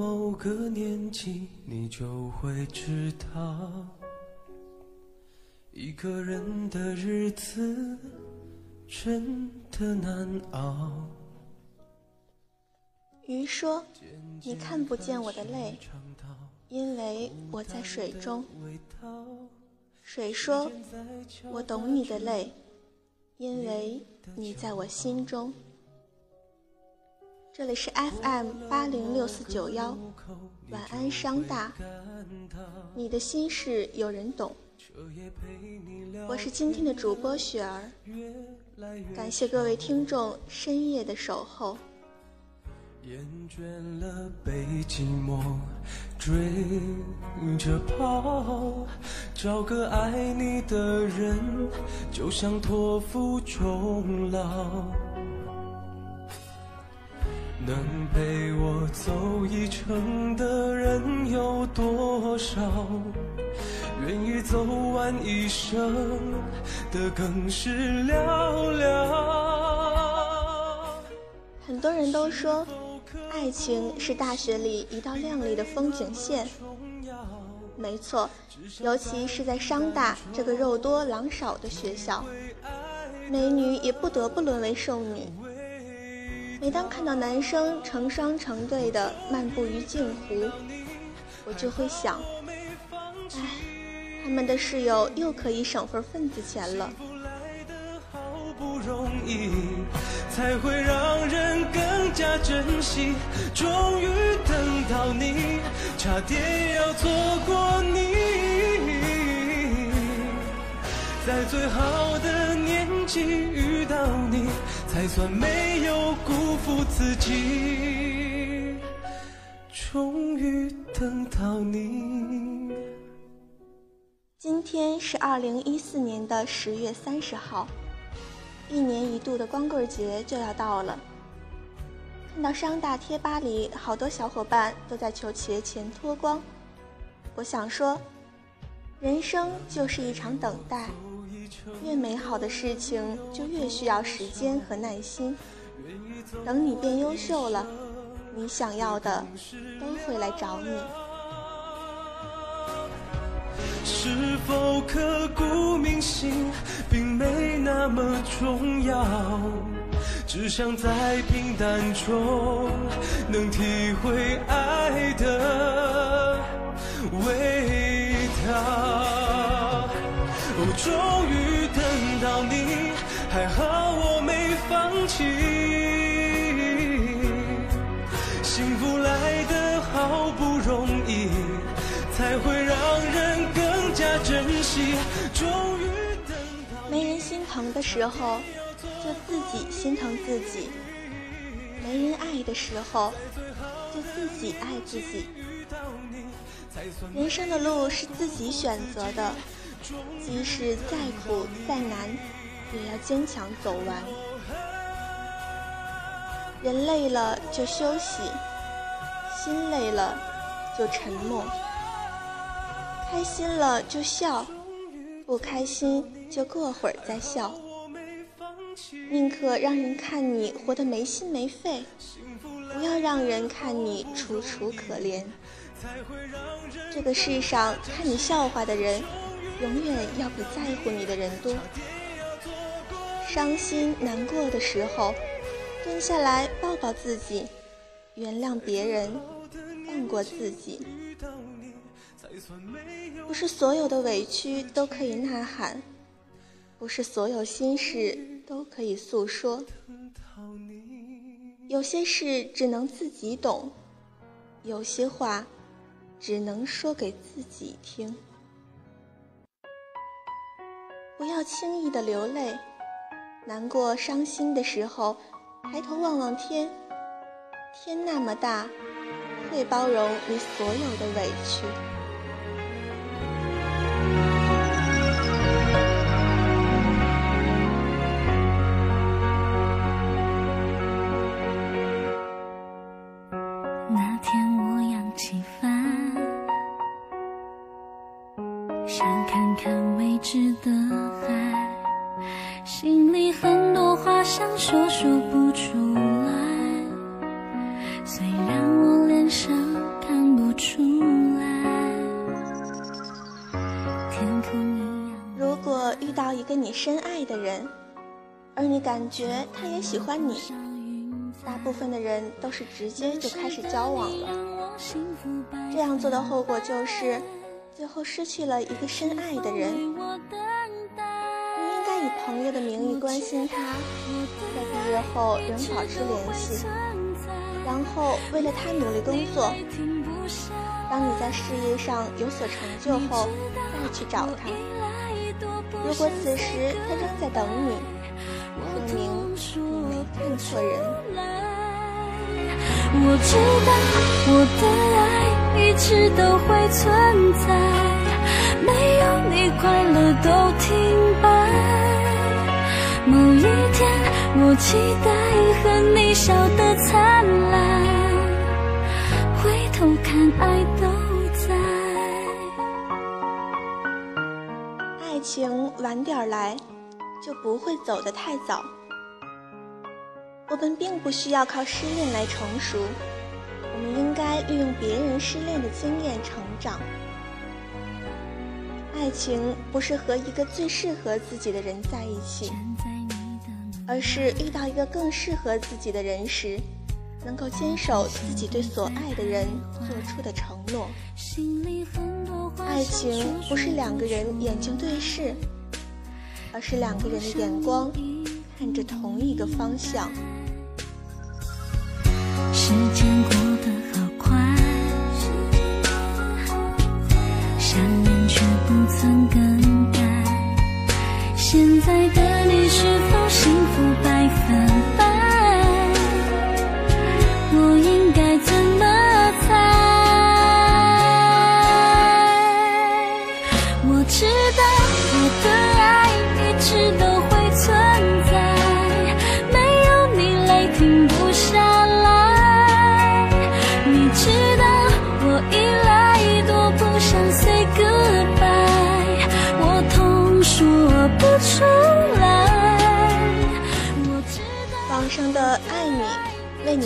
某个年纪，你就会知道，一个人的日子真的难熬。鱼说：“你看不见我的泪，因为我在水中。”水说：“我懂你的泪，因为你在我心中。”这里是 FM 八零六四九幺，晚安商大，你的心事有人懂。我是今天的主播雪儿，感谢各位听众深夜的守候。厌倦了被寂寞追着跑，找个爱你的人，就像托付终老。能陪我走一程的人有多少？愿意走完一生的更是寥寥。很多人都说，爱情是大学里一道亮丽的风景线。没错，尤其是在商大这个肉多狼少的学校，美女也不得不沦为剩女。每当看到男生成双成对的漫步于镜湖，我就会想，唉，他们的室友又可以省份份子钱了。才会让人更加珍惜。终于等到你，差点要错过你，在最好的年纪遇到你。才算没有辜负自己，终于等到你。今天是二零一四年的十月三十号，一年一度的光棍节就要到了。看到商大贴吧里好多小伙伴都在求节前脱光，我想说，人生就是一场等待。越美好的事情，就越需要时间和耐心。等你变优秀了，你想要的都会来找你。是否刻骨铭心，并没那么重要，只想在平淡中能体会爱的味道。哦，终于等。到你，还好我没放弃。幸福来的好不容易，才会让人更加珍惜。终于等到没人心疼的时候，就自己心疼自己；没人爱的时候，就自己爱自己。人生的路是自己选择的。即使再苦再难，也要坚强走完。人累了就休息，心累了就沉默。开心了就笑，不开心就过会儿再笑。宁可让人看你活得没心没肺，不要让人看你楚楚可怜。这个世上看你笑话的人。永远要比在乎你的人多。伤心难过的时候，蹲下来抱抱自己，原谅别人，放过自己。不是所有的委屈都可以呐喊，不是所有心事都可以诉说。有些事只能自己懂，有些话只能说给自己听。要轻易的流泪，难过、伤心的时候，抬头望望天，天那么大，会包容你所有的委屈。那天如果遇到一个你深爱的人而你感觉他也喜欢你大部分的人都是直接就开始交往了。这样做的后果就是最后失去了一个深爱的人。你应该以朋友的名义关心他在毕业后仍保持联系。然后为了他努力工作当你在事业上有所成就后再去找他。如果此时他正在等你，说明你没看错人。我知道我的爱一直都会存在，没有你快乐都停摆。某一天，我期待和你笑得灿烂，回头看爱都情晚点来，就不会走得太早。我们并不需要靠失恋来成熟，我们应该利用别人失恋的经验成长。爱情不是和一个最适合自己的人在一起，而是遇到一个更适合自己的人时，能够坚守自己对所爱的人做出的承诺。爱情不是两个人眼睛对视，而是两个人的眼光看着同一个方向。时间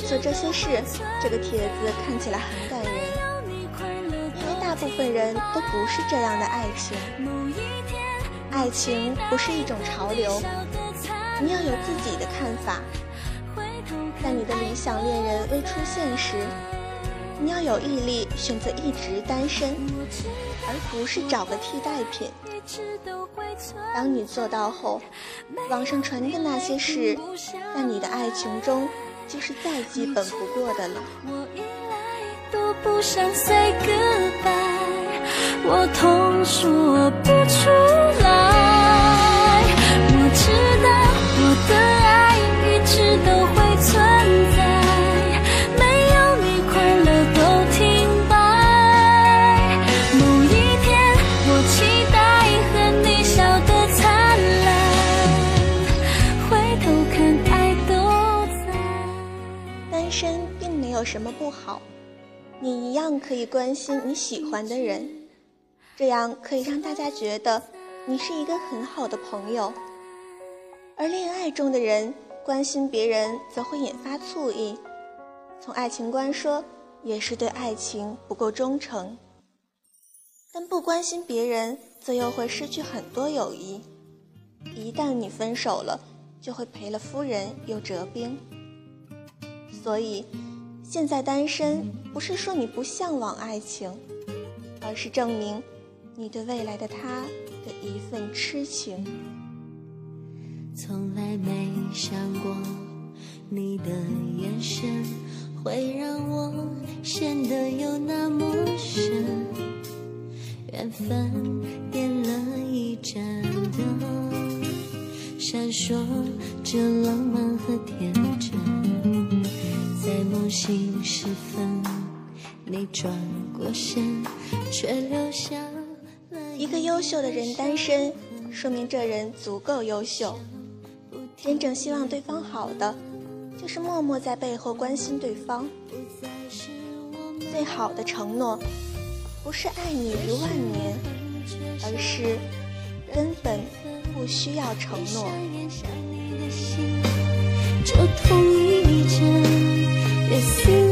做这些事”这个帖子看起来很感人，因为大部分人都不是这样的爱情。爱情不是一种潮流，你要有自己的看法。在你的理想恋人未出现时，你要有毅力选择一直单身，而不是找个替代品。当你做到后，网上传的那些事，在你的爱情中就是再基本不过的了。我一来都不想 say goodbye，我痛说不出来。有什么不好，你一样可以关心你喜欢的人，这样可以让大家觉得你是一个很好的朋友。而恋爱中的人关心别人，则会引发醋意，从爱情观说，也是对爱情不够忠诚。但不关心别人，则又会失去很多友谊。一旦你分手了，就会赔了夫人又折兵。所以，现在单身不是说你不向往爱情，而是证明你对未来的他的一份痴情。从来没想过你的眼神会让我陷得有那么深，缘分点了一盏灯，闪烁着浪漫和甜蜜。梦醒时分，你转过身，却留下一个优秀的人单身，说明这人足够优秀。真正希望对方好的，就是默默在背后关心对方。最好的承诺，不是爱你一万年，而是根本不需要承诺。就同一阵，越思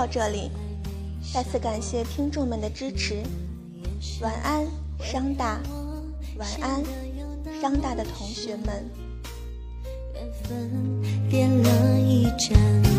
到这里，再次感谢听众们的支持。晚安，商大，晚安，商大的同学们。缘分点了一盏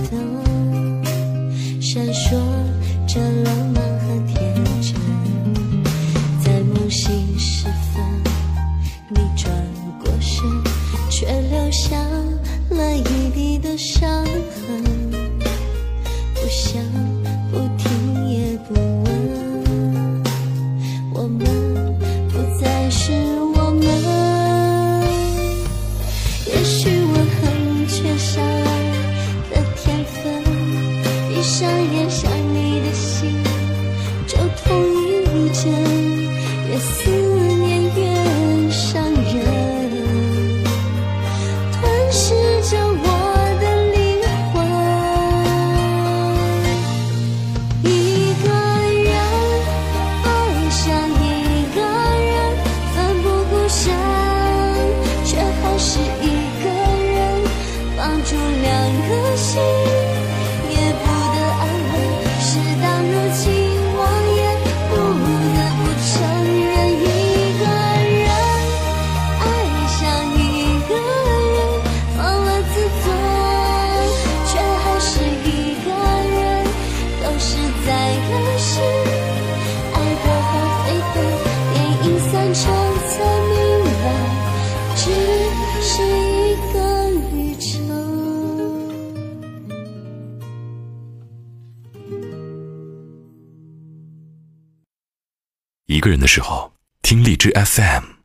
个人的时候，听荔枝 FM。